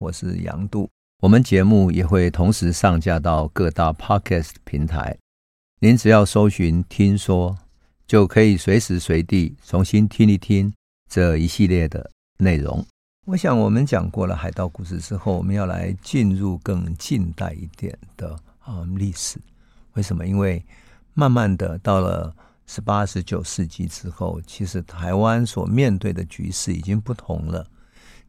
我是杨度。我们节目也会同时上架到各大 Podcast 平台，您只要搜寻“听说”，就可以随时随地重新听一听这一系列的内容。我想，我们讲过了海盗故事之后，我们要来进入更近代一点的啊历史。为什么？因为慢慢的到了十八、十九世纪之后，其实台湾所面对的局势已经不同了，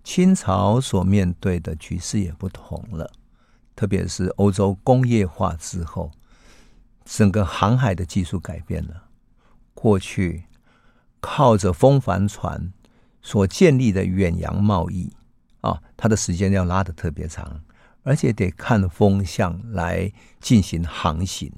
清朝所面对的局势也不同了。特别是欧洲工业化之后，整个航海的技术改变了。过去靠着风帆船。所建立的远洋贸易啊，它的时间要拉得特别长，而且得看风向来进行航行。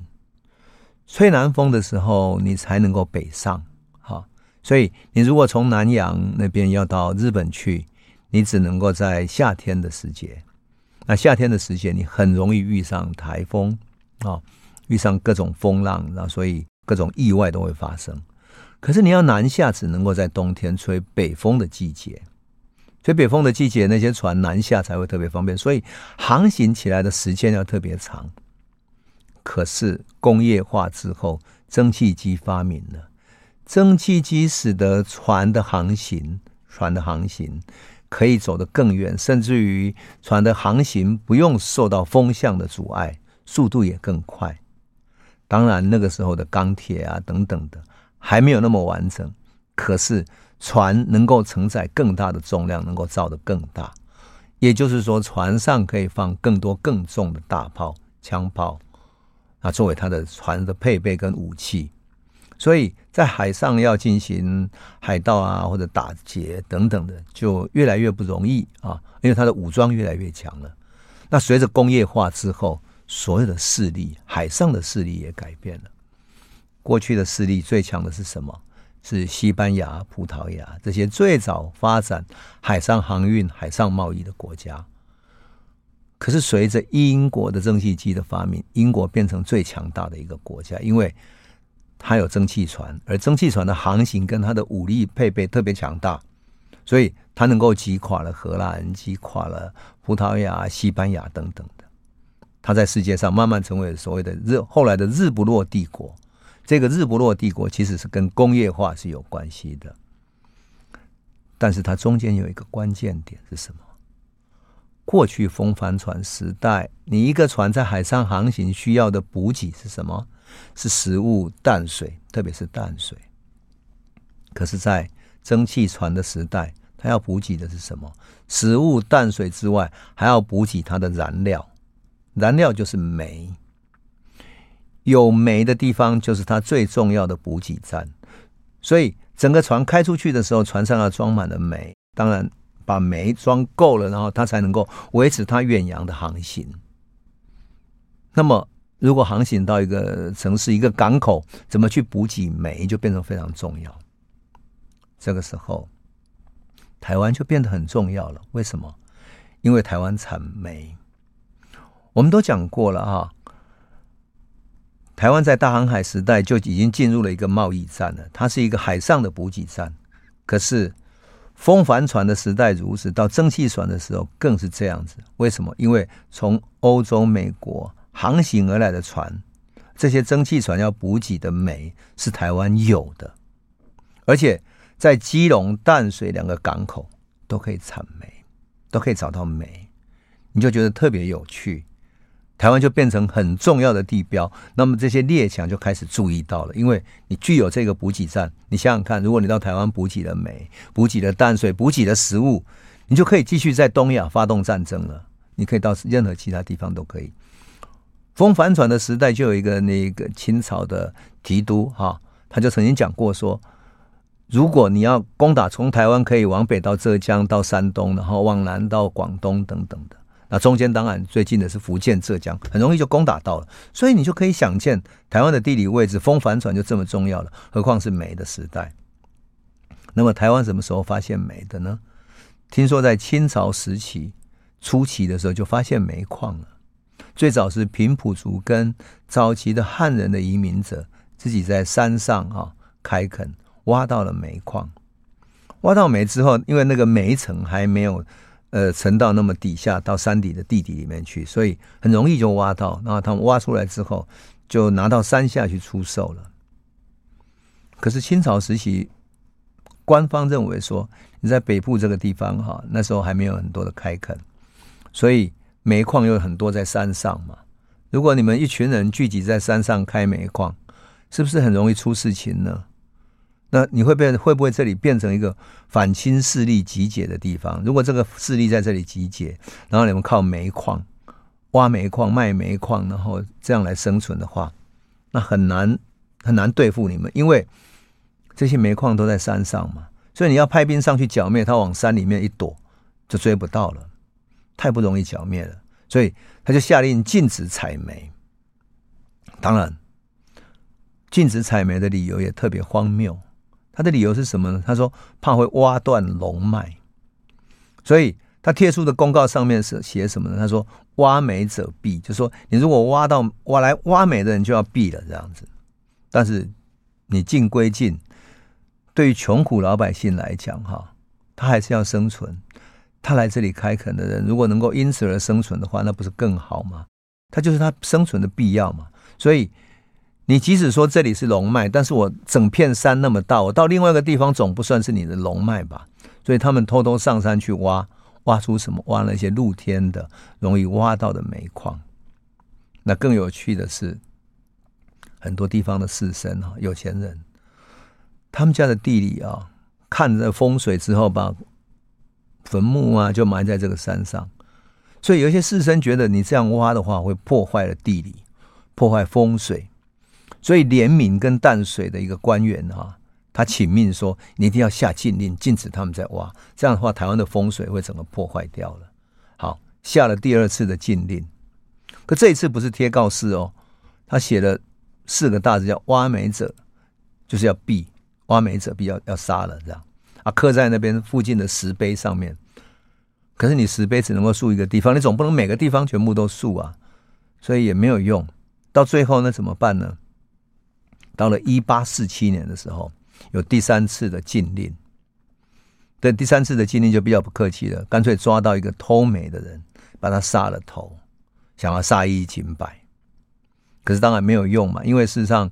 吹南风的时候，你才能够北上。哈，所以你如果从南洋那边要到日本去，你只能够在夏天的时节。那夏天的时节，你很容易遇上台风啊，遇上各种风浪，那所以各种意外都会发生。可是你要南下，只能够在冬天吹北风的季节，吹北风的季节，那些船南下才会特别方便，所以航行起来的时间要特别长。可是工业化之后，蒸汽机发明了，蒸汽机使得船的航行，船的航行可以走得更远，甚至于船的航行不用受到风向的阻碍，速度也更快。当然，那个时候的钢铁啊等等的。还没有那么完整，可是船能够承载更大的重量，能够造得更大，也就是说，船上可以放更多更重的大炮、枪炮，啊，作为它的船的配备跟武器。所以在海上要进行海盗啊或者打劫等等的，就越来越不容易啊，因为它的武装越来越强了。那随着工业化之后，所有的势力，海上的势力也改变了。过去的势力最强的是什么？是西班牙、葡萄牙这些最早发展海上航运、海上贸易的国家。可是随着英国的蒸汽机的发明，英国变成最强大的一个国家，因为它有蒸汽船，而蒸汽船的航行跟它的武力配备特别强大，所以它能够击垮了荷兰、击垮了葡萄牙、西班牙等等的。它在世界上慢慢成为所谓的日后来的日不落帝国。这个日不落帝国其实是跟工业化是有关系的，但是它中间有一个关键点是什么？过去风帆船时代，你一个船在海上航行需要的补给是什么？是食物、淡水，特别是淡水。可是，在蒸汽船的时代，它要补给的是什么？食物、淡水之外，还要补给它的燃料，燃料就是煤。有煤的地方就是它最重要的补给站，所以整个船开出去的时候，船上要装满了煤。当然，把煤装够了，然后它才能够维持它远洋的航行。那么，如果航行到一个城市、一个港口，怎么去补给煤就变成非常重要。这个时候，台湾就变得很重要了。为什么？因为台湾产煤。我们都讲过了哈。台湾在大航海时代就已经进入了一个贸易战了，它是一个海上的补给站。可是风帆船的时代如此，到蒸汽船的时候更是这样子。为什么？因为从欧洲、美国航行而来的船，这些蒸汽船要补给的煤是台湾有的，而且在基隆、淡水两个港口都可以产煤，都可以找到煤，你就觉得特别有趣。台湾就变成很重要的地标，那么这些列强就开始注意到了，因为你具有这个补给站。你想想看，如果你到台湾补给了煤、补给了淡水、补给了食物，你就可以继续在东亚发动战争了。你可以到任何其他地方都可以。风帆船的时代就有一个那个清朝的提督哈，他就曾经讲过说，如果你要攻打，从台湾可以往北到浙江、到山东，然后往南到广东等等的。那中间当然最近的是福建、浙江，很容易就攻打到了，所以你就可以想见台湾的地理位置，风帆船就这么重要了。何况是煤的时代。那么台湾什么时候发现煤的呢？听说在清朝时期初期的时候就发现煤矿了。最早是平埔族跟早期的汉人的移民者自己在山上啊开垦，挖到了煤矿。挖到煤之后，因为那个煤层还没有。呃沉到那么底下，到山底的地底里面去，所以很容易就挖到。然后他们挖出来之后，就拿到山下去出售了。可是清朝时期，官方认为说你在北部这个地方哈，那时候还没有很多的开垦，所以煤矿有很多在山上嘛。如果你们一群人聚集在山上开煤矿，是不是很容易出事情呢？那你会变会不会这里变成一个反清势力集结的地方？如果这个势力在这里集结，然后你们靠煤矿挖煤矿卖煤矿，然后这样来生存的话，那很难很难对付你们，因为。这些煤矿都在山上嘛，所以你要派兵上去剿灭，他往山里面一躲，就追不到了，太不容易剿灭了。所以他就下令禁止采煤。当然，禁止采煤的理由也特别荒谬。他的理由是什么呢？他说怕会挖断龙脉，所以他贴出的公告上面是写什么呢？他说挖煤者毙，就说你如果挖到挖来挖煤的人就要毙了这样子。但是你禁归禁。对于穷苦老百姓来讲，哈，他还是要生存。他来这里开垦的人，如果能够因此而生存的话，那不是更好吗？他就是他生存的必要嘛。所以，你即使说这里是龙脉，但是我整片山那么大，我到另外一个地方总不算是你的龙脉吧？所以他们偷偷上山去挖，挖出什么？挖了一些露天的、容易挖到的煤矿。那更有趣的是，很多地方的士绅啊，有钱人。他们家的地里啊，看着风水之后，把坟墓啊就埋在这个山上，所以有一些士绅觉得你这样挖的话，会破坏了地理，破坏风水，所以怜悯跟淡水的一个官员啊，他请命说，你一定要下禁令，禁止他们再挖，这样的话，台湾的风水会整个破坏掉了。好，下了第二次的禁令，可这一次不是贴告示哦，他写了四个大字，叫挖煤者就是要毙。挖煤者必要要杀了，这样啊，刻在那边附近的石碑上面。可是你石碑只能够竖一个地方，你总不能每个地方全部都竖啊，所以也没有用。到最后呢，怎么办呢？到了一八四七年的时候，有第三次的禁令。对，第三次的禁令就比较不客气了，干脆抓到一个偷煤的人，把他杀了头，想要杀一儆百。可是当然没有用嘛，因为事实上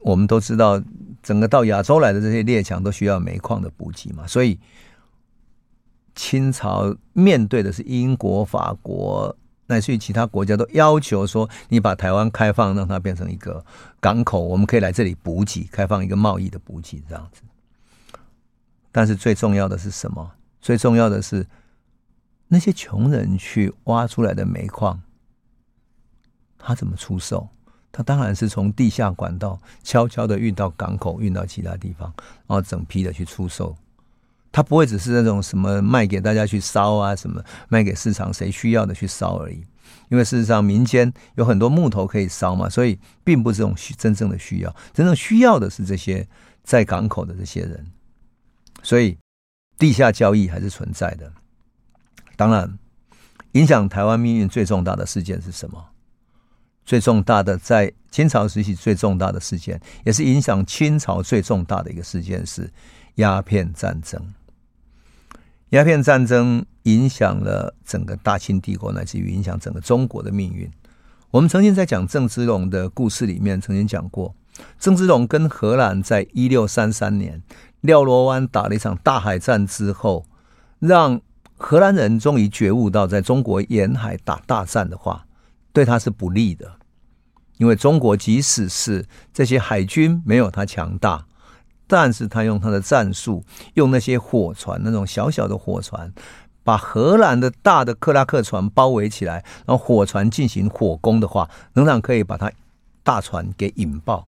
我们都知道。整个到亚洲来的这些列强都需要煤矿的补给嘛，所以清朝面对的是英国、法国，乃至于其他国家都要求说，你把台湾开放，让它变成一个港口，我们可以来这里补给，开放一个贸易的补给这样子。但是最重要的是什么？最重要的是那些穷人去挖出来的煤矿，他怎么出售？他当然是从地下管道悄悄的运到港口，运到其他地方，然后整批的去出售。他不会只是那种什么卖给大家去烧啊，什么卖给市场谁需要的去烧而已。因为事实上民间有很多木头可以烧嘛，所以并不是这种需真正的需要。真正需要的是这些在港口的这些人。所以地下交易还是存在的。当然，影响台湾命运最重大的事件是什么？最重大的，在清朝时期最重大的事件，也是影响清朝最重大的一个事件是鸦片战争。鸦片战争影响了整个大清帝国，乃至于影响整个中国的命运。我们曾经在讲郑芝龙的故事里面曾经讲过，郑芝龙跟荷兰在一六三三年廖罗湾打了一场大海战之后，让荷兰人终于觉悟到，在中国沿海打大战的话，对他是不利的，因为中国即使是这些海军没有他强大，但是他用他的战术，用那些火船，那种小小的火船，把荷兰的大的克拉克船包围起来，然后火船进行火攻的话，仍然可以把他大船给引爆。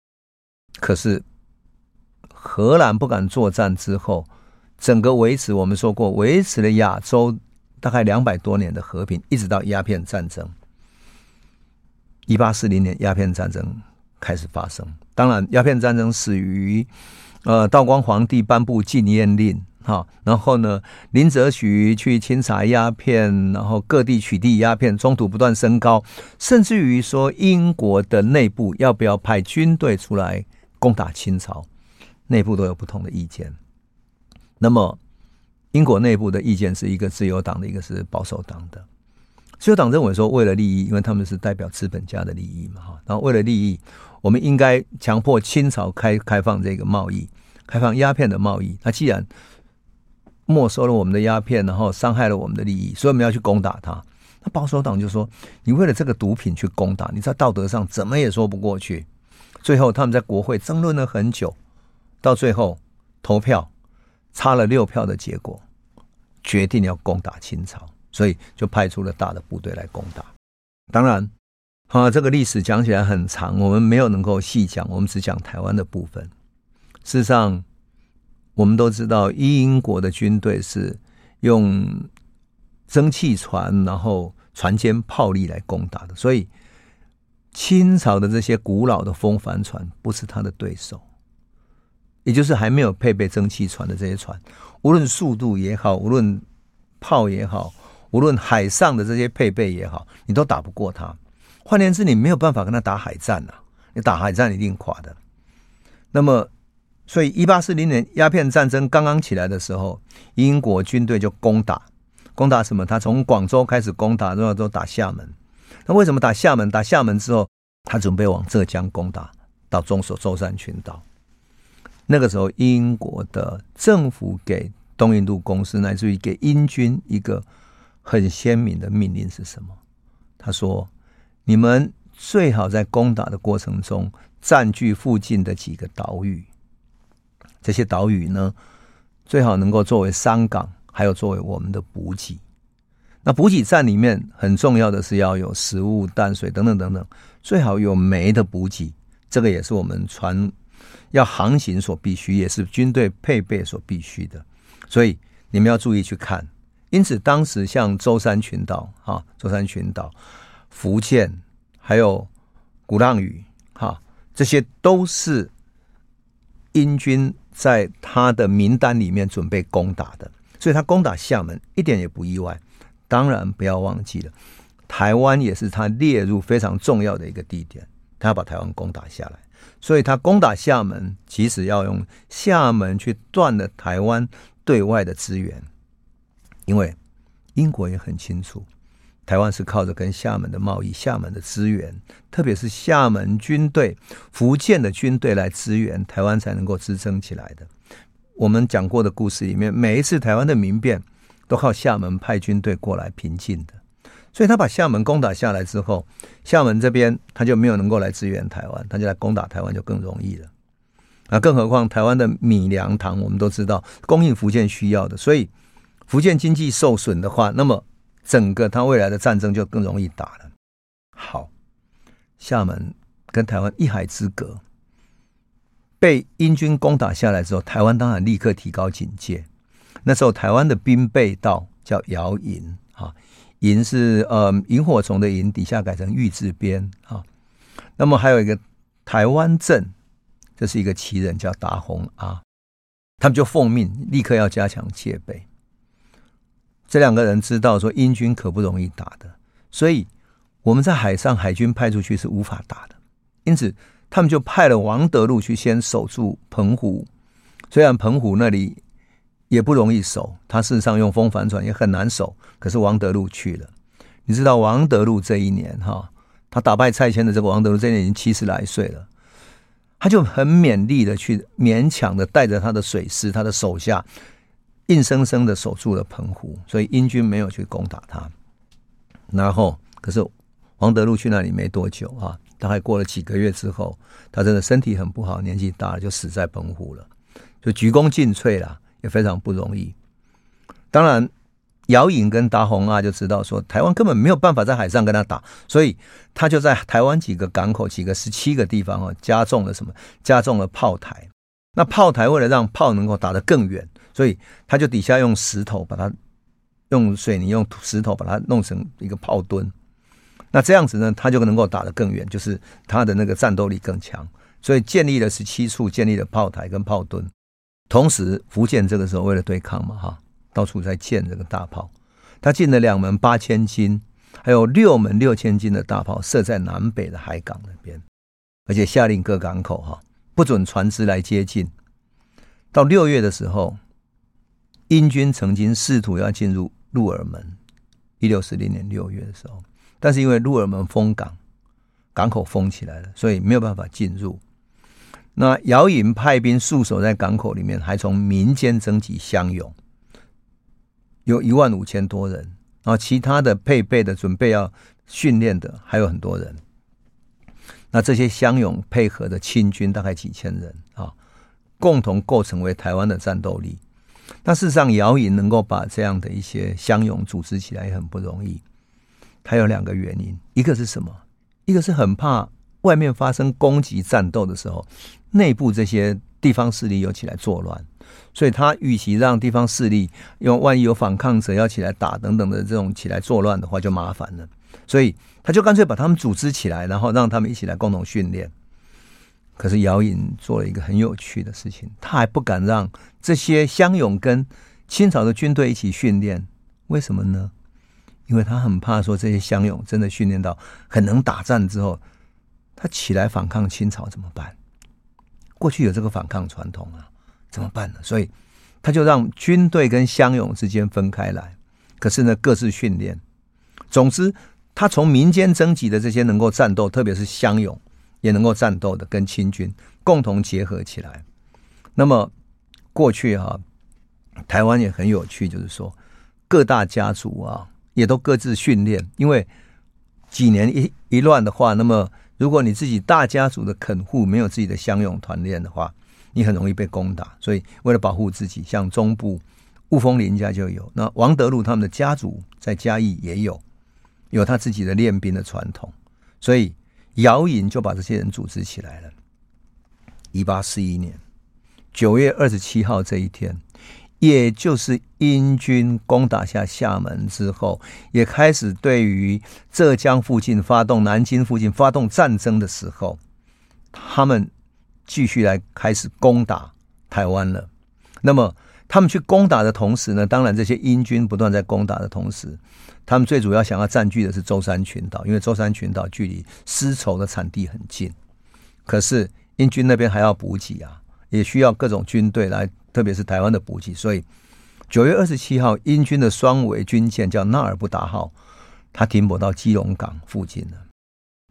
可是荷兰不敢作战之后，整个维持我们说过，维持了亚洲大概两百多年的和平，一直到鸦片战争。一八四零年，鸦片战争开始发生。当然，鸦片战争始于，呃，道光皇帝颁布禁烟令，哈，然后呢，林则徐去清查鸦片，然后各地取缔鸦片，冲突不断升高，甚至于说英国的内部要不要派军队出来攻打清朝，内部都有不同的意见。那么，英国内部的意见是一个自由党的，一个是保守党的。自由党认为说，为了利益，因为他们是代表资本家的利益嘛，哈，然后为了利益，我们应该强迫清朝开开放这个贸易，开放鸦片的贸易。那既然没收了我们的鸦片，然后伤害了我们的利益，所以我们要去攻打他。那保守党就说：“你为了这个毒品去攻打，你在道德上怎么也说不过去。”最后他们在国会争论了很久，到最后投票差了六票的结果。决定要攻打清朝，所以就派出了大的部队来攻打。当然，啊，这个历史讲起来很长，我们没有能够细讲，我们只讲台湾的部分。事实上，我们都知道，英国的军队是用蒸汽船，然后船坚炮利来攻打的，所以清朝的这些古老的风帆船不是他的对手。也就是还没有配备蒸汽船的这些船，无论速度也好，无论炮也好，无论海上的这些配备也好，你都打不过他。换言之，你没有办法跟他打海战呐、啊，你打海战一定垮的。那么，所以一八四零年鸦片战争刚刚起来的时候，英国军队就攻打，攻打什么？他从广州开始攻打，然后都打厦门。那为什么打厦门？打厦门之后，他准备往浙江攻打，到中所舟山群岛。那个时候，英国的政府给东印度公司，乃至于给英军一个很鲜明的命令是什么？他说：“你们最好在攻打的过程中占据附近的几个岛屿，这些岛屿呢，最好能够作为商港，还有作为我们的补给。那补给站里面很重要的是要有食物、淡水等等等等，最好有煤的补给，这个也是我们船。”要航行所必须，也是军队配备所必须的，所以你们要注意去看。因此，当时像舟山群岛啊，舟山群岛、福建还有鼓浪屿，哈，这些都是英军在他的名单里面准备攻打的，所以他攻打厦门一点也不意外。当然，不要忘记了，台湾也是他列入非常重要的一个地点，他要把台湾攻打下来。所以他攻打厦门，其实要用厦门去断了台湾对外的资源，因为英国也很清楚，台湾是靠着跟厦门的贸易、厦门的资源，特别是厦门军队、福建的军队来支援台湾，才能够支撑起来的。我们讲过的故事里面，每一次台湾的民变，都靠厦门派军队过来平静的。所以他把厦门攻打下来之后，厦门这边他就没有能够来支援台湾，他就来攻打台湾就更容易了。啊，更何况台湾的米粮糖我们都知道供应福建需要的，所以福建经济受损的话，那么整个他未来的战争就更容易打了。好，厦门跟台湾一海之隔，被英军攻打下来之后，台湾当然立刻提高警戒。那时候台湾的兵备道叫姚营啊。营是呃萤火虫的萤，底下改成玉字边啊。那么还有一个台湾镇，这是一个旗人叫达鸿阿，他们就奉命立刻要加强戒备。这两个人知道说英军可不容易打的，所以我们在海上海军派出去是无法打的，因此他们就派了王德禄去先守住澎湖。虽然澎湖那里。也不容易守，他事实上用风帆船也很难守。可是王德禄去了，你知道王德禄这一年哈，他打败蔡牵的这个王德禄这一年已经七十来岁了，他就很勉力的去勉强的带着他的水师、他的手下，硬生生的守住了澎湖，所以英军没有去攻打他。然后，可是王德禄去那里没多久啊，大概过了几个月之后，他真的身体很不好，年纪大了就死在澎湖了，就鞠躬尽瘁了。也非常不容易。当然，姚颖跟达鸿啊就知道说，台湾根本没有办法在海上跟他打，所以他就在台湾几个港口、几个十七个地方哦，加重了什么？加重了炮台。那炮台为了让炮能够打得更远，所以他就底下用石头把它，用水泥、用石头把它弄成一个炮墩。那这样子呢，他就能够打得更远，就是他的那个战斗力更强。所以建立了十七处，建立了炮台跟炮墩。同时，福建这个时候为了对抗嘛，哈，到处在建这个大炮。他进了两门八千斤，还有六门六千斤的大炮，设在南北的海港那边，而且下令各港口哈不准船只来接近。到六月的时候，英军曾经试图要进入鹿耳门，一六四零年六月的时候，但是因为鹿耳门封港，港口封起来了，所以没有办法进入。那姚颖派兵驻守在港口里面，还从民间征集乡勇，有一万五千多人，然后其他的配备的、准备要训练的还有很多人。那这些乡勇配合的清军大概几千人啊，共同构成为台湾的战斗力。那事实上，姚颖能够把这样的一些乡勇组织起来也很不容易。他有两个原因，一个是什么？一个是很怕外面发生攻击战斗的时候。内部这些地方势力又起来作乱，所以他与其让地方势力，因为万一有反抗者要起来打等等的这种起来作乱的话，就麻烦了。所以他就干脆把他们组织起来，然后让他们一起来共同训练。可是姚颖做了一个很有趣的事情，他还不敢让这些乡勇跟清朝的军队一起训练，为什么呢？因为他很怕说这些乡勇真的训练到很能打仗之后，他起来反抗清朝怎么办？过去有这个反抗传统啊，怎么办呢？所以他就让军队跟乡勇之间分开来，可是呢，各自训练。总之，他从民间征集的这些能够战斗，特别是乡勇也能够战斗的，跟清军共同结合起来。那么过去哈、啊，台湾也很有趣，就是说各大家族啊，也都各自训练，因为几年一一乱的话，那么。如果你自己大家族的垦户没有自己的乡勇团练的话，你很容易被攻打。所以为了保护自己，像中部雾峰林家就有，那王德禄他们的家族在嘉义也有，有他自己的练兵的传统。所以姚颖就把这些人组织起来了。一八四一年九月二十七号这一天。也就是英军攻打下厦门之后，也开始对于浙江附近发动、南京附近发动战争的时候，他们继续来开始攻打台湾了。那么，他们去攻打的同时呢，当然这些英军不断在攻打的同时，他们最主要想要占据的是舟山群岛，因为舟山群岛距离丝绸的产地很近。可是英军那边还要补给啊，也需要各种军队来。特别是台湾的补给，所以九月二十七号，英军的双桅军舰叫纳尔布达号，它停泊到基隆港附近了。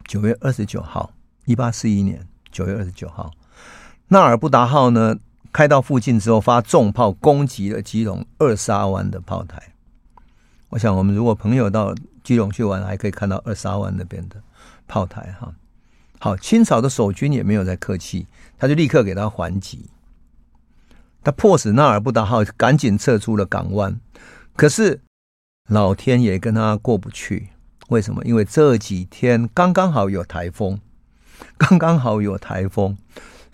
九月二十九号，一八四一年九月二十九号，纳尔布达号呢开到附近之后，发重炮攻击了基隆二沙湾的炮台。我想，我们如果朋友到基隆去玩，还可以看到二沙湾那边的炮台哈。好，清朝的守军也没有再客气，他就立刻给他还击。他迫使纳尔布达号赶紧撤出了港湾，可是老天爷跟他过不去。为什么？因为这几天刚刚好有台风，刚刚好有台风，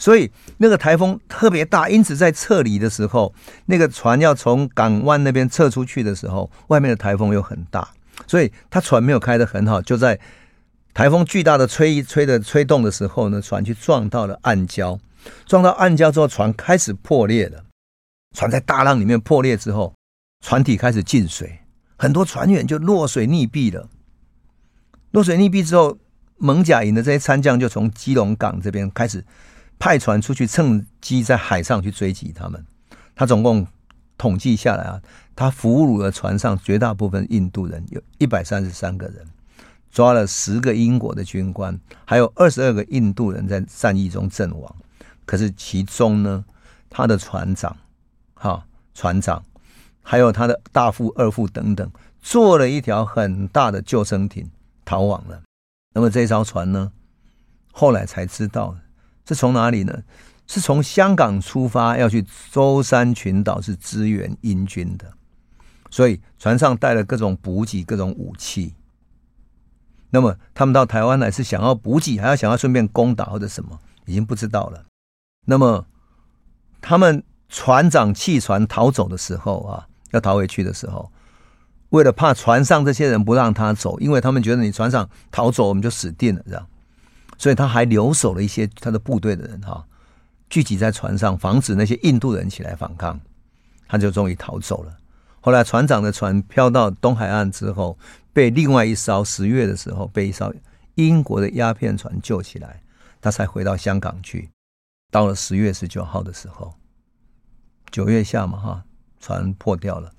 所以那个台风特别大。因此在撤离的时候，那个船要从港湾那边撤出去的时候，外面的台风又很大，所以他船没有开得很好。就在台风巨大的吹吹的吹动的时候呢，船去撞到了暗礁。撞到暗礁之后，船开始破裂了。船在大浪里面破裂之后，船体开始进水，很多船员就落水溺毙了。落水溺毙之后，艋舺营的这些参将就从基隆港这边开始派船出去，趁机在海上去追击他们。他总共统计下来啊，他俘虏了船上绝大部分印度人，有一百三十三个人。抓了十个英国的军官，还有二十二个印度人在战役中阵亡。可是其中呢，他的船长，哈，船长，还有他的大副、二副等等，坐了一条很大的救生艇逃亡了。那么这艘船呢，后来才知道是从哪里呢？是从香港出发，要去舟山群岛，是支援英军的。所以船上带了各种补给、各种武器。那么他们到台湾来是想要补给，还要想要顺便攻打或者什么，已经不知道了。那么，他们船长弃船逃走的时候啊，要逃回去的时候，为了怕船上这些人不让他走，因为他们觉得你船上逃走，我们就死定了，这样，所以他还留守了一些他的部队的人哈，聚集在船上，防止那些印度人起来反抗，他就终于逃走了。后来船长的船飘到东海岸之后，被另外一艘十月的时候被一艘英国的鸦片船救起来，他才回到香港去。到了十月十九号的时候，九月下嘛哈，船破掉了。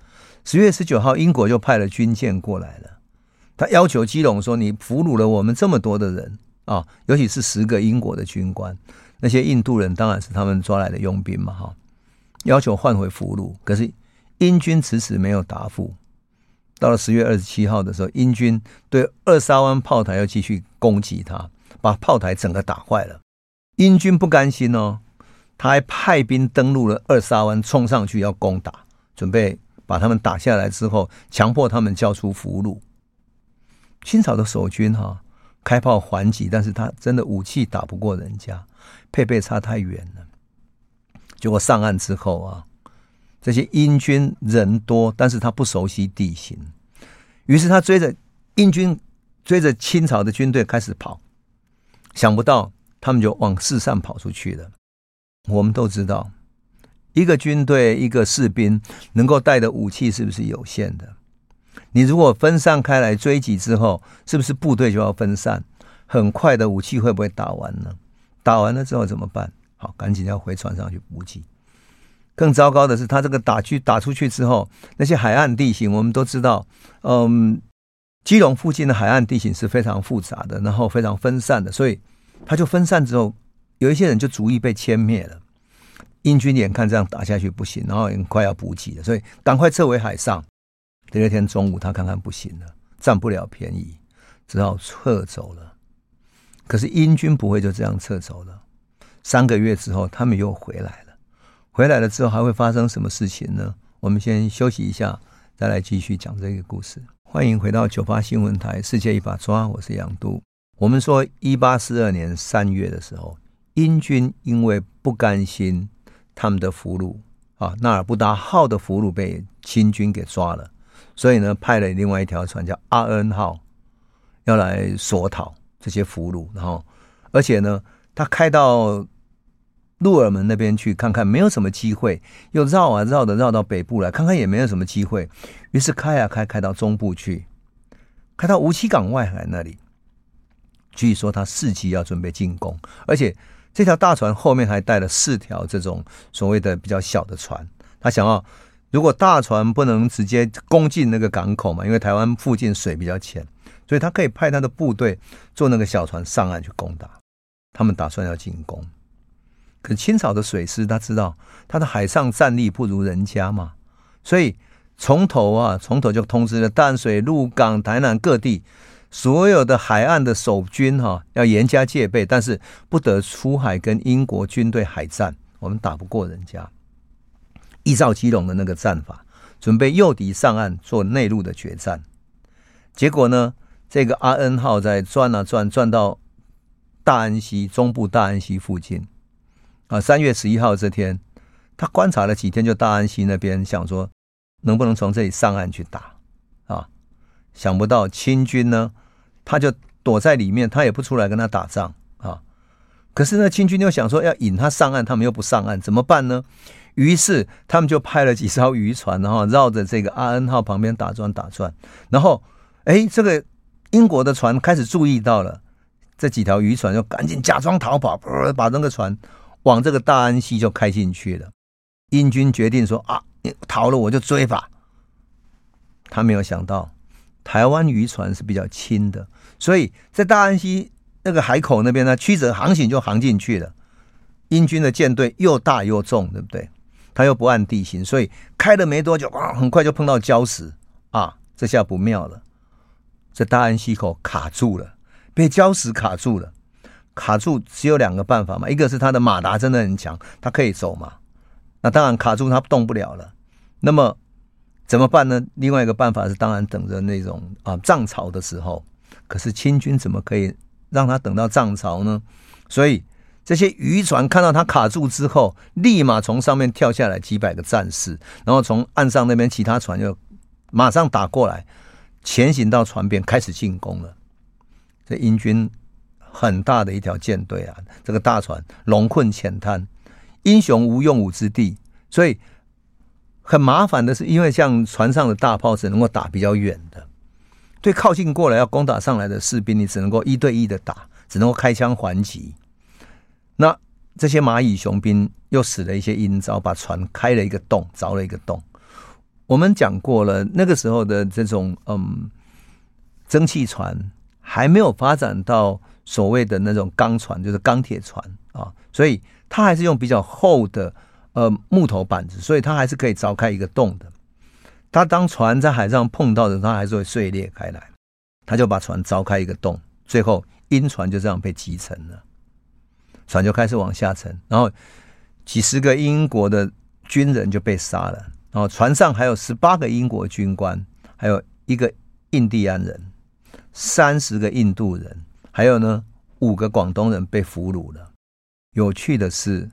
十月十九号，英国就派了军舰过来了。他要求基隆说：“你俘虏了我们这么多的人啊，尤其是十个英国的军官，那些印度人当然是他们抓来的佣兵嘛，哈。要求换回俘虏，可是英军迟迟没有答复。到了十月二十七号的时候，英军对二沙湾炮台要继续攻击他，把炮台整个打坏了。英军不甘心哦，他还派兵登陆了二沙湾，冲上去要攻打，准备。”把他们打下来之后，强迫他们交出俘虏。清朝的守军哈开炮还击，但是他真的武器打不过人家，配备差太远了。结果上岸之后啊，这些英军人多，但是他不熟悉地形，于是他追着英军追着清朝的军队开始跑，想不到他们就往四散跑出去了。我们都知道。一个军队，一个士兵能够带的武器是不是有限的？你如果分散开来追击之后，是不是部队就要分散？很快的武器会不会打完呢？打完了之后怎么办？好，赶紧要回船上去补给。更糟糕的是，他这个打去打出去之后，那些海岸地形我们都知道，嗯，基隆附近的海岸地形是非常复杂的，然后非常分散的，所以他就分散之后，有一些人就逐一被歼灭了。英军眼看这样打下去不行，然后很快要补给了，所以赶快撤回海上。第二天中午，他看看不行了，占不了便宜，只好撤走了。可是英军不会就这样撤走了。三个月之后，他们又回来了。回来了之后，还会发生什么事情呢？我们先休息一下，再来继续讲这个故事。欢迎回到九八新闻台《世界一把抓》，我是杨都。我们说，一八四二年三月的时候，英军因为不甘心。他们的俘虏啊，纳尔布达号的俘虏被清军给抓了，所以呢，派了另外一条船叫阿恩号，要来索讨这些俘虏。然后，而且呢，他开到鹿耳门那边去看看，没有什么机会，又绕啊绕的绕到北部来看看，也没有什么机会。于是开啊开，开到中部去，开到梧栖港外海那里。据说他伺机要准备进攻，而且。这条大船后面还带了四条这种所谓的比较小的船，他想要，如果大船不能直接攻进那个港口嘛，因为台湾附近水比较浅，所以他可以派他的部队坐那个小船上岸去攻打。他们打算要进攻，可清朝的水师他知道他的海上战力不如人家嘛，所以从头啊，从头就通知了淡水、鹿港、台南各地。所有的海岸的守军哈要严加戒备，但是不得出海跟英国军队海战，我们打不过人家。依照基隆的那个战法，准备诱敌上岸做内陆的决战。结果呢，这个阿恩号在转啊转，转到大安溪中部大安溪附近啊。三月十一号这天，他观察了几天，就大安溪那边想说，能不能从这里上岸去打啊？想不到清军呢。他就躲在里面，他也不出来跟他打仗啊。可是呢，清军又想说要引他上岸，他们又不上岸，怎么办呢？于是他们就派了几艘渔船，然后 绕着这个阿恩号旁边打转打转。然后，哎，这个英国的船开始注意到了这几条渔船，就赶紧假装逃跑，把那个船往这个大安溪就开进去了。英军决定说啊，逃了我就追吧。他没有想到。台湾渔船是比较轻的，所以在大安溪那个海口那边呢，曲折航行就航进去了。英军的舰队又大又重，对不对？他又不按地形，所以开了没多久，啊，很快就碰到礁石啊！这下不妙了，这大安溪口卡住了，被礁石卡住了。卡住只有两个办法嘛，一个是他的马达真的很强，他可以走嘛。那当然卡住他动不了了。那么。怎么办呢？另外一个办法是，当然等着那种啊涨潮的时候。可是清军怎么可以让他等到涨潮呢？所以这些渔船看到他卡住之后，立马从上面跳下来几百个战士，然后从岸上那边其他船就马上打过来，前行到船边开始进攻了。这英军很大的一条舰队啊，这个大船龙困浅滩，英雄无用武之地，所以。很麻烦的是，因为像船上的大炮只能够打比较远的，对靠近过来要攻打上来的士兵，你只能够一对一的打，只能够开枪还击。那这些蚂蚁雄兵又使了一些阴招，把船开了一个洞，凿了一个洞，我们讲过了，那个时候的这种嗯蒸汽船还没有发展到所谓的那种钢船，就是钢铁船啊，所以它还是用比较厚的呃木头板子，所以它还是可以凿开一个洞的。它当船在海上碰到的，它还是会碎裂开来。他就把船凿开一个洞，最后阴船就这样被击沉了，船就开始往下沉，然后几十个英国的军人就被杀了，然后船上还有十八个英国军官，还有一个印第安人，三十个印度人，还有呢五个广东人被俘虏了。有趣的是，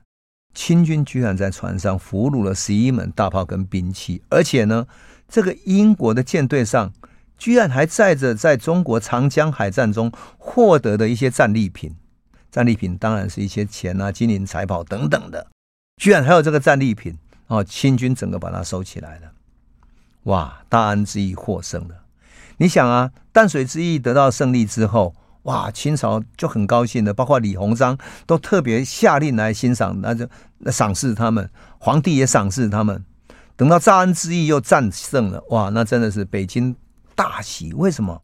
清军居然在船上俘虏了十一门大炮跟兵器，而且呢，这个英国的舰队上。居然还载着在中国长江海战中获得的一些战利品，战利品当然是一些钱啊、金银财宝等等的。居然还有这个战利品哦，清军整个把它收起来了。哇，大安之役获胜了。你想啊，淡水之役得到胜利之后，哇，清朝就很高兴的，包括李鸿章都特别下令来欣赏，那就赏识他们，皇帝也赏识他们。等到大安之役又战胜了，哇，那真的是北京。大喜！为什么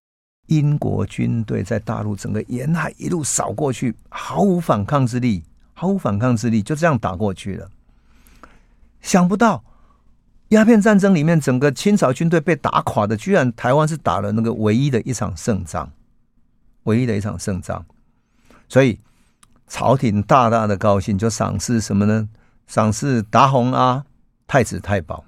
英国军队在大陆整个沿海一路扫过去，毫无反抗之力，毫无反抗之力，就这样打过去了。想不到鸦片战争里面，整个清朝军队被打垮的，居然台湾是打了那个唯一的一场胜仗，唯一的一场胜仗。所以朝廷大大的高兴，就赏赐什么呢？赏赐达鸿阿太子太保，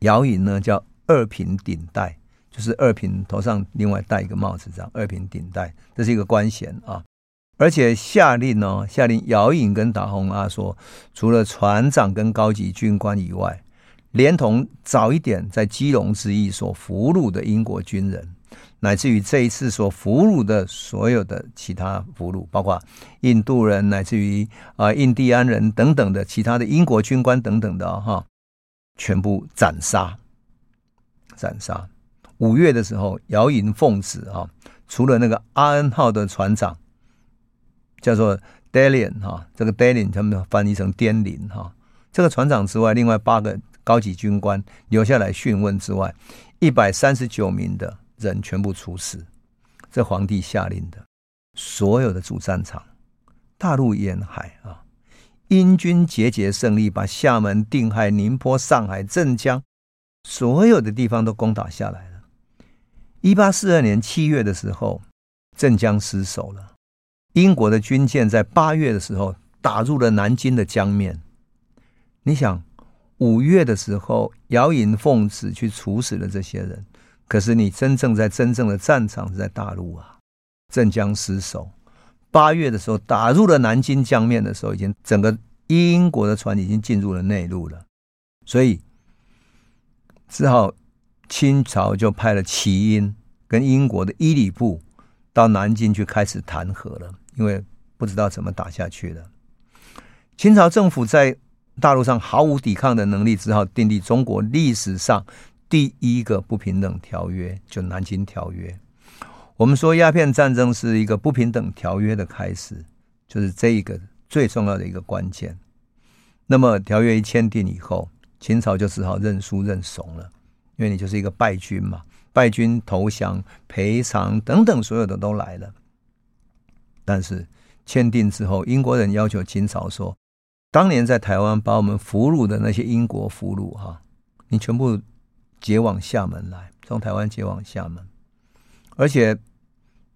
姚尹呢叫二品顶戴。就是二品头上另外戴一个帽子，这样二品顶戴，这是一个官衔啊。而且下令呢、哦，下令姚颖跟达鸿阿说，除了船长跟高级军官以外，连同早一点在基隆之役所俘虏的英国军人，乃至于这一次所俘虏的所有的其他俘虏，包括印度人，乃至于啊印第安人等等的其他的英国军官等等的哈、哦，全部斩杀，斩杀。五月的时候，姚尹奉旨啊，除了那个阿恩号的船长叫做 Dalian 哈，这个 Dalian 他们翻译成滇林哈，这个船长之外，另外八个高级军官留下来讯问之外，一百三十九名的人全部处死。这皇帝下令的，所有的主战场，大陆沿海啊，英军节节胜利，把厦门、定海、宁波、上海、镇江所有的地方都攻打下来。一八四二年七月的时候，镇江失守了。英国的军舰在八月的时候打入了南京的江面。你想，五月的时候，姚尹奉旨去处死了这些人，可是你真正在真正的战场是在大陆啊。镇江失守，八月的时候打入了南京江面的时候，已经整个英国的船已经进入了内陆了，所以只好。清朝就派了齐英跟英国的伊里布到南京去开始谈和了，因为不知道怎么打下去了。清朝政府在大陆上毫无抵抗的能力，只好订立中国历史上第一个不平等条约，就《南京条约》。我们说鸦片战争是一个不平等条约的开始，就是这一个最重要的一个关键。那么条约一签订以后，清朝就只好认输认怂了。因为你就是一个败军嘛，败军投降、赔偿等等，所有的都来了。但是签订之后，英国人要求清朝说：“当年在台湾把我们俘虏的那些英国俘虏，哈，你全部解往厦门来，从台湾解往厦门。而且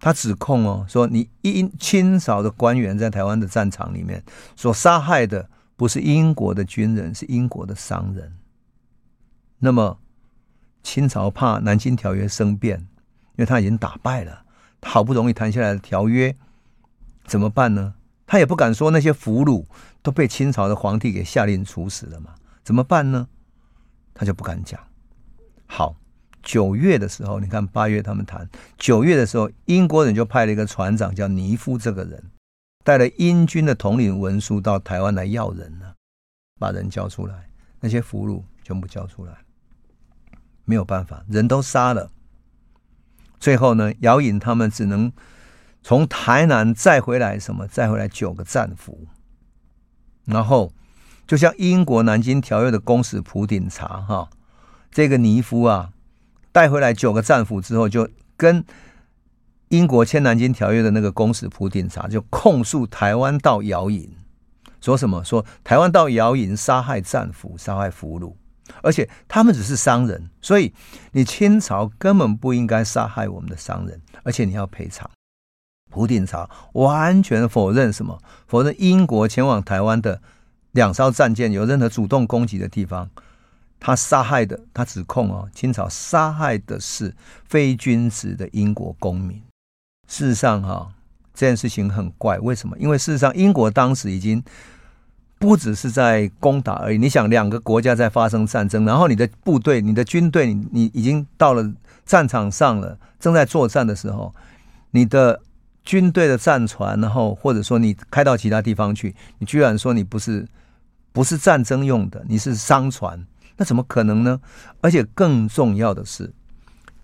他指控哦，说你英清朝的官员在台湾的战场里面所杀害的不是英国的军人，是英国的商人。那么。”清朝怕南京条约生变，因为他已经打败了，好不容易谈下来的条约怎么办呢？他也不敢说那些俘虏都被清朝的皇帝给下令处死了嘛，怎么办呢？他就不敢讲。好，九月的时候，你看八月他们谈，九月的时候，英国人就派了一个船长叫尼夫这个人，带了英军的统领文书到台湾来要人呢，把人交出来，那些俘虏全部交出来。没有办法，人都杀了。最后呢，姚颖他们只能从台南再回来，什么？再回来九个战俘。然后，就像英国南京条约的公使蒲鼎茶哈，这个尼夫啊带回来九个战俘之后，就跟英国签南京条约的那个公使普鼎查就控诉台湾到姚颖，说什么？说台湾到姚颖杀害战俘、杀害俘虏，而且他们只是商人，所以你清朝根本不应该杀害我们的商人，而且你要赔偿。普鼎查完全否认什么？否认英国前往台湾的两艘战舰有任何主动攻击的地方。他杀害的，他指控哦，清朝杀害的是非君子的英国公民。事实上，哈，这件事情很怪，为什么？因为事实上，英国当时已经不只是在攻打而已。你想，两个国家在发生战争，然后你的部队、你的军队，你你已经到了战场上了，正在作战的时候，你的军队的战船，然后或者说你开到其他地方去，你居然说你不是不是战争用的，你是商船。那怎么可能呢？而且更重要的是，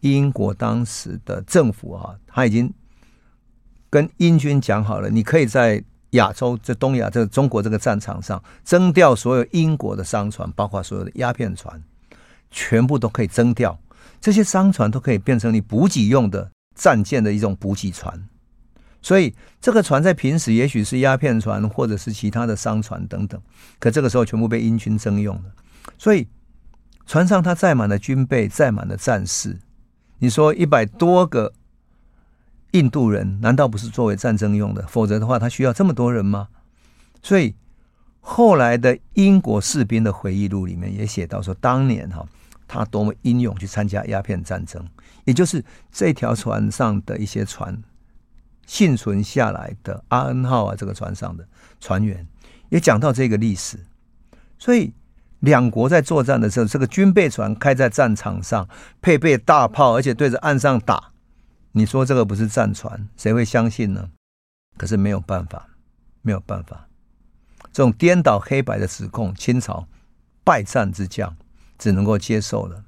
英国当时的政府啊，他已经跟英军讲好了，你可以在亚洲、在东亚、这中国这个战场上征调所有英国的商船，包括所有的鸦片船，全部都可以征调。这些商船都可以变成你补给用的战舰的一种补给船。所以这个船在平时也许是鸦片船，或者是其他的商船等等，可这个时候全部被英军征用了。所以。船上他载满了军备，载满了战士。你说一百多个印度人，难道不是作为战争用的？否则的话，他需要这么多人吗？所以后来的英国士兵的回忆录里面也写到说，当年哈他多么英勇去参加鸦片战争，也就是这条船上的一些船幸存下来的阿恩号啊，这个船上的船员也讲到这个历史，所以。两国在作战的时候，这个军备船开在战场上，配备大炮，而且对着岸上打。你说这个不是战船，谁会相信呢？可是没有办法，没有办法，这种颠倒黑白的指控，清朝败战之将只能够接受了。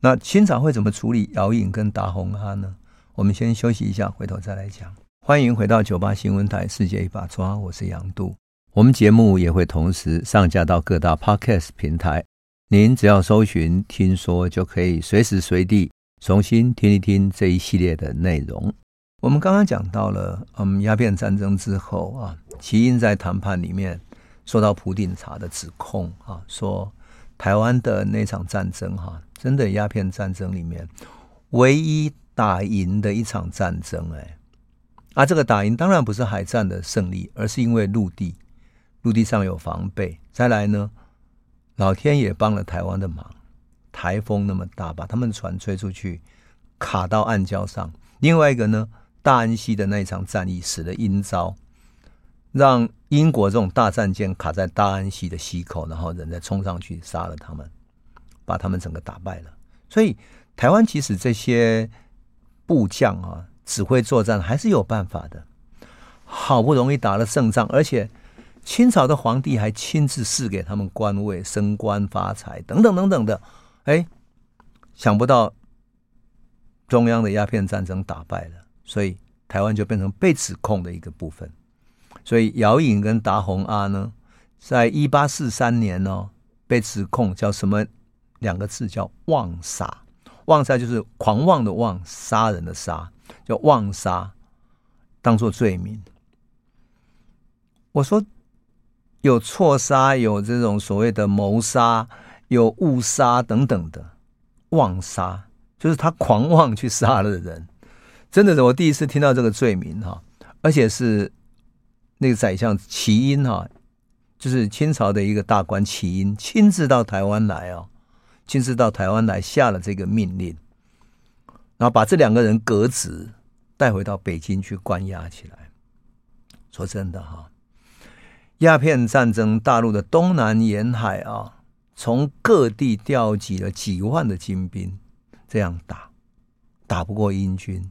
那清朝会怎么处理姚颖跟达鸿阿呢？我们先休息一下，回头再来讲。欢迎回到九八新闻台，世界一把抓，我是杨度。我们节目也会同时上架到各大 Podcast 平台，您只要搜寻“听说”，就可以随时随地重新听一听这一系列的内容。我们刚刚讲到了，嗯，鸦片战争之后啊，齐英在谈判里面受到普鼎查的指控啊，说台湾的那场战争哈、真的鸦片战争里面唯一打赢的一场战争，哎，啊，这个打赢当然不是海战的胜利，而是因为陆地。陆地上有防备，再来呢，老天也帮了台湾的忙，台风那么大，把他们的船吹出去，卡到暗礁上。另外一个呢，大安溪的那一场战役使了阴招，让英国这种大战舰卡在大安溪的溪口，然后人再冲上去杀了他们，把他们整个打败了。所以台湾其实这些部将啊，指挥作战还是有办法的。好不容易打了胜仗，而且。清朝的皇帝还亲自赐给他们官位、升官发财等等等等的，哎，想不到中央的鸦片战争打败了，所以台湾就变成被指控的一个部分。所以姚颖跟达鸿阿呢，在一八四三年呢、哦，被指控叫什么两个字叫妄杀，妄杀就是狂妄的妄，杀人的杀，叫妄杀，当做罪名。我说。有错杀，有这种所谓的谋杀，有误杀等等的妄杀，就是他狂妄去杀了人。真的是我第一次听到这个罪名哈，而且是那个宰相齐英哈，就是清朝的一个大官齐英亲自到台湾来哦，亲自到台湾来下了这个命令，然后把这两个人革职，带回到北京去关押起来。说真的哈。鸦片战争，大陆的东南沿海啊，从各地调集了几万的精兵，这样打，打不过英军，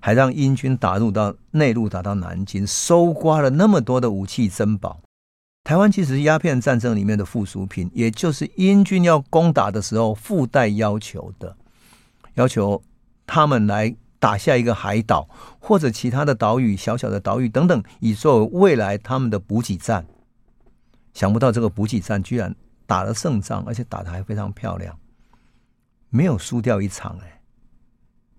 还让英军打入到内陆，打到南京，搜刮了那么多的武器珍宝。台湾其实是鸦片战争里面的附属品，也就是英军要攻打的时候附带要求的，要求他们来。打下一个海岛或者其他的岛屿，小小的岛屿等等，以作为未来他们的补给站。想不到这个补给站居然打了胜仗，而且打得还非常漂亮。没有输掉一场，哎，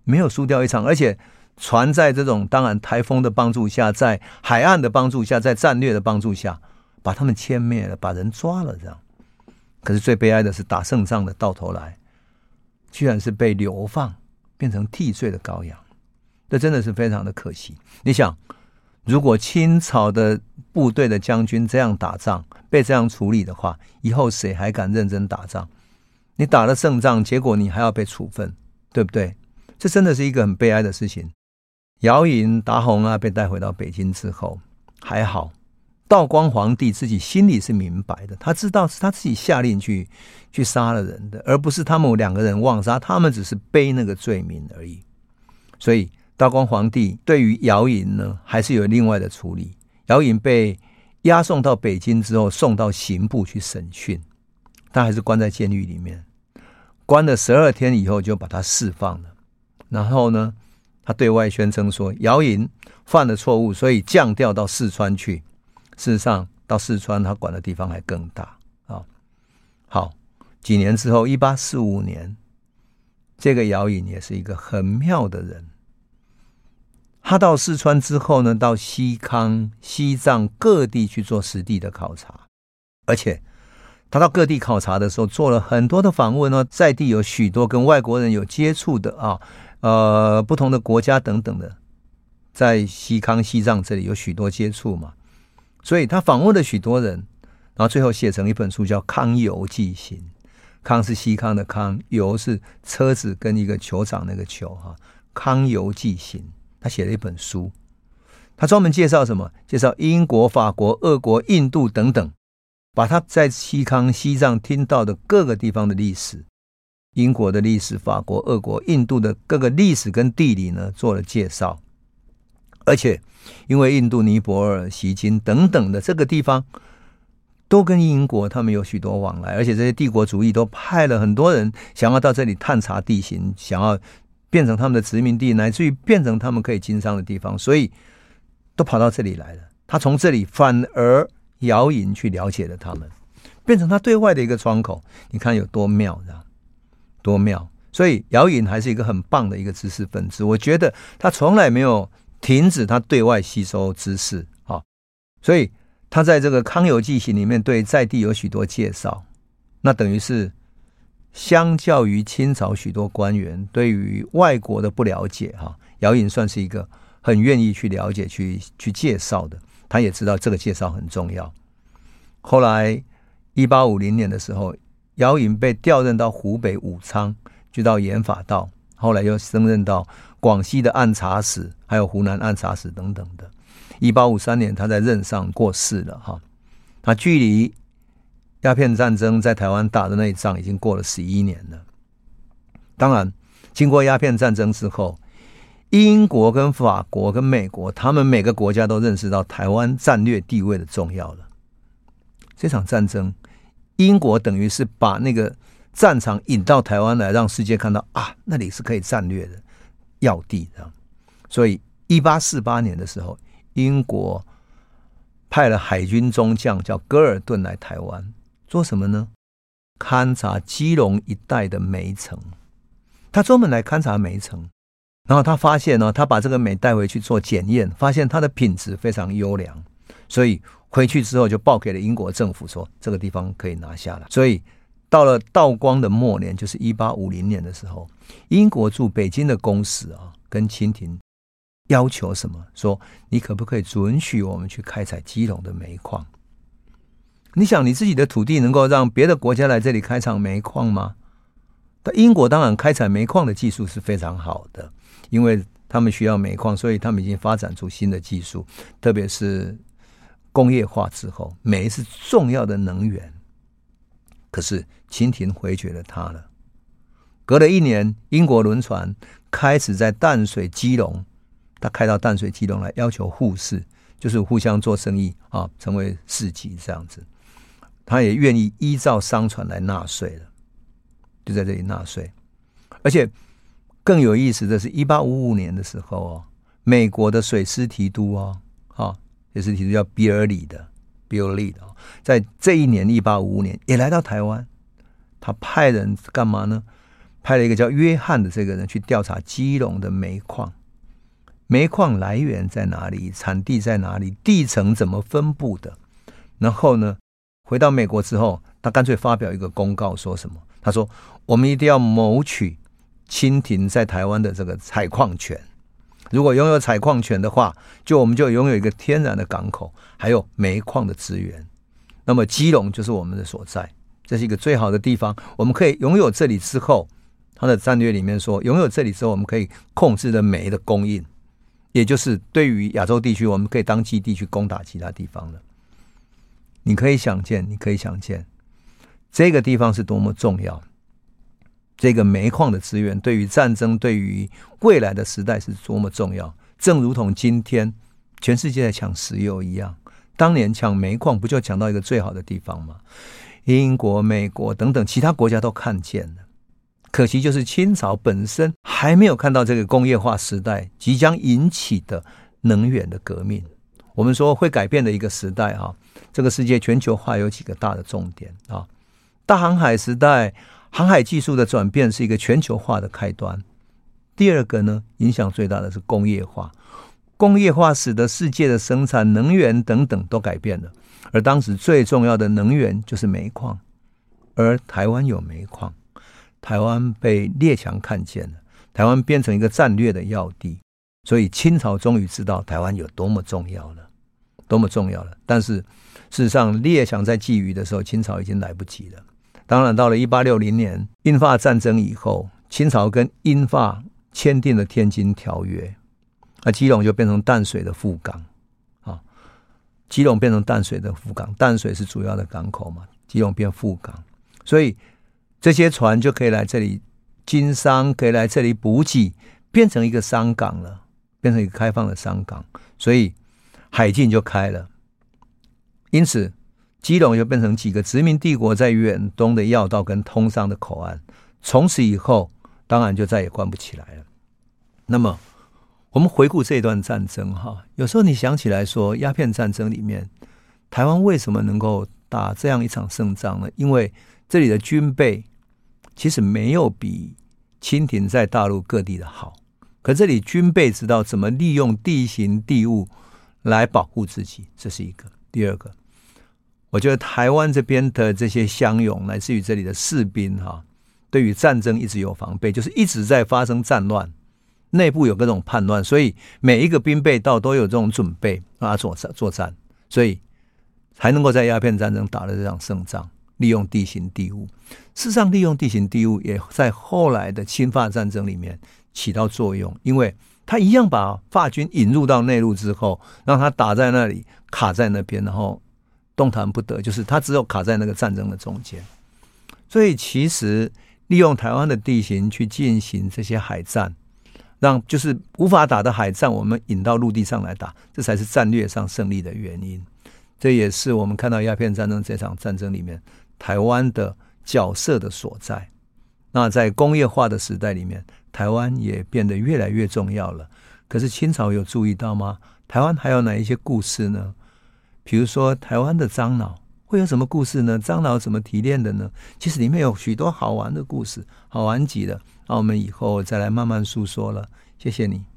没有输掉一场，而且船在这种当然台风的帮助下，在海岸的帮助下，在战略的帮助下，把他们歼灭了，把人抓了，这样。可是最悲哀的是，打胜仗的到头来，居然是被流放，变成替罪的羔羊，这真的是非常的可惜。你想，如果清朝的部队的将军这样打仗，被这样处理的话，以后谁还敢认真打仗？你打了胜仗，结果你还要被处分，对不对？这真的是一个很悲哀的事情。姚莹、达洪啊，被带回到北京之后，还好。道光皇帝自己心里是明白的，他知道是他自己下令去去杀了人的，而不是他们两个人妄杀，他们只是背那个罪名而已。所以道光皇帝对于姚尹呢，还是有另外的处理。姚尹被押送到北京之后，送到刑部去审讯，他还是关在监狱里面，关了十二天以后就把他释放了。然后呢，他对外宣称说，姚尹犯了错误，所以降调到四川去。事实上，到四川他管的地方还更大啊。好，几年之后，一八四五年，这个姚尹也是一个很妙的人。他到四川之后呢，到西康、西藏各地去做实地的考察，而且他到各地考察的时候，做了很多的访问哦，在地有许多跟外国人有接触的啊，呃，不同的国家等等的，在西康、西藏这里有许多接触嘛。所以他访问了许多人，然后最后写成一本书，叫《康游记行》。康是西康的康，游是车子跟一个酋长那个酋哈。《康游记行》，他写了一本书，他专门介绍什么？介绍英国、法国、俄国、印度等等，把他在西康、西藏听到的各个地方的历史，英国的历史、法国、俄国、印度的各个历史跟地理呢，做了介绍，而且。因为印度、尼泊尔、锡金等等的这个地方，都跟英国他们有许多往来，而且这些帝国主义都派了很多人想要到这里探查地形，想要变成他们的殖民地，乃至于变成他们可以经商的地方，所以都跑到这里来了。他从这里反而姚尹去了解了他们，变成他对外的一个窗口。你看有多妙，这样多妙！所以姚颖还是一个很棒的一个知识分子。我觉得他从来没有。停止他对外吸收知识啊，所以他在这个《康有记行》里面对在地有许多介绍，那等于是相较于清朝许多官员对于外国的不了解哈，姚颖算是一个很愿意去了解、去去介绍的。他也知道这个介绍很重要。后来一八五零年的时候，姚颖被调任到湖北武昌，就到盐法道，后来又升任到。广西的按察使，还有湖南按察使等等的。一八五三年，他在任上过世了哈。他距离鸦片战争在台湾打的那一仗已经过了十一年了。当然，经过鸦片战争之后，英国跟法国跟美国，他们每个国家都认识到台湾战略地位的重要了。这场战争，英国等于是把那个战场引到台湾来，让世界看到啊，那里是可以战略的。要地这样，所以一八四八年的时候，英国派了海军中将叫戈尔顿来台湾做什么呢？勘察基隆一带的煤层。他专门来勘察煤层，然后他发现呢，他把这个煤带回去做检验，发现它的品质非常优良，所以回去之后就报给了英国政府说，这个地方可以拿下来。所以。到了道光的末年，就是一八五零年的时候，英国驻北京的公使啊，跟清廷要求什么？说你可不可以准许我们去开采基隆的煤矿？你想你自己的土地能够让别的国家来这里开采煤矿吗？但英国当然开采煤矿的技术是非常好的，因为他们需要煤矿，所以他们已经发展出新的技术，特别是工业化之后，煤是重要的能源。可是清廷回绝了他了。隔了一年，英国轮船开始在淡水、基隆，他开到淡水、基隆来，要求互市，就是互相做生意啊，成为市集这样子。他也愿意依照商船来纳税了，就在这里纳税。而且更有意思的是，一八五五年的时候哦，美国的水师提督哦，哈，水师提督叫比尔里的。比尔利的，在这一年一八五五年也来到台湾，他派人干嘛呢？派了一个叫约翰的这个人去调查基隆的煤矿，煤矿来源在哪里，产地在哪里，地层怎么分布的。然后呢，回到美国之后，他干脆发表一个公告，说什么？他说：“我们一定要谋取清廷在台湾的这个采矿权。如果拥有采矿权的话，就我们就拥有一个天然的港口，还有煤矿的资源。那么基隆就是我们的所在，这是一个最好的地方。我们可以拥有这里之后，他的战略里面说，拥有这里之后，我们可以控制的煤的供应，也就是对于亚洲地区，我们可以当基地去攻打其他地方了。”你可以想见，你可以想见，这个地方是多么重要。这个煤矿的资源对于战争，对于未来的时代是多么重要。正如同今天全世界在抢石油一样，当年抢煤矿不就抢到一个最好的地方吗？英国、美国等等其他国家都看见了，可惜就是清朝本身还没有看到这个工业化时代即将引起的能源的革命。我们说会改变的一个时代哈。这个世界全球化有几个大的重点啊？大航海时代，航海技术的转变是一个全球化的开端。第二个呢，影响最大的是工业化，工业化使得世界的生产能源等等都改变了。而当时最重要的能源就是煤矿，而台湾有煤矿，台湾被列强看见了，台湾变成一个战略的要地，所以清朝终于知道台湾有多么重要了，多么重要了。但是。事实上，列强在觊觎的时候，清朝已经来不及了。当然，到了一八六零年英法战争以后，清朝跟英法签订了《天津条约》，那基隆就变成淡水的副港啊。基隆变成淡水的副港，淡水是主要的港口嘛，基隆变副港，所以这些船就可以来这里经商，可以来这里补给，变成一个商港了，变成一个开放的商港，所以海禁就开了。因此，基隆就变成几个殖民帝国在远东的要道跟通商的口岸。从此以后，当然就再也关不起来了。那么，我们回顾这段战争，哈，有时候你想起来说，鸦片战争里面，台湾为什么能够打这样一场胜仗呢？因为这里的军备其实没有比清廷在大陆各地的好，可这里军备知道怎么利用地形地物来保护自己，这是一个。第二个。我觉得台湾这边的这些乡勇，来自于这里的士兵哈，对于战争一直有防备，就是一直在发生战乱，内部有各种叛乱，所以每一个兵备道都有这种准备啊，作战作战，所以才能够在鸦片战争打了这场胜仗，利用地形地物。事实上，利用地形地物也在后来的清法战争里面起到作用，因为他一样把法军引入到内陆之后，让他打在那里，卡在那边，然后。动弹不得，就是他只有卡在那个战争的中间，所以其实利用台湾的地形去进行这些海战，让就是无法打的海战，我们引到陆地上来打，这才是战略上胜利的原因。这也是我们看到鸦片战争这场战争里面台湾的角色的所在。那在工业化的时代里面，台湾也变得越来越重要了。可是清朝有注意到吗？台湾还有哪一些故事呢？比如说，台湾的樟脑会有什么故事呢？樟脑怎么提炼的呢？其实里面有许多好玩的故事，好玩极了。那我们以后再来慢慢诉说了。谢谢你。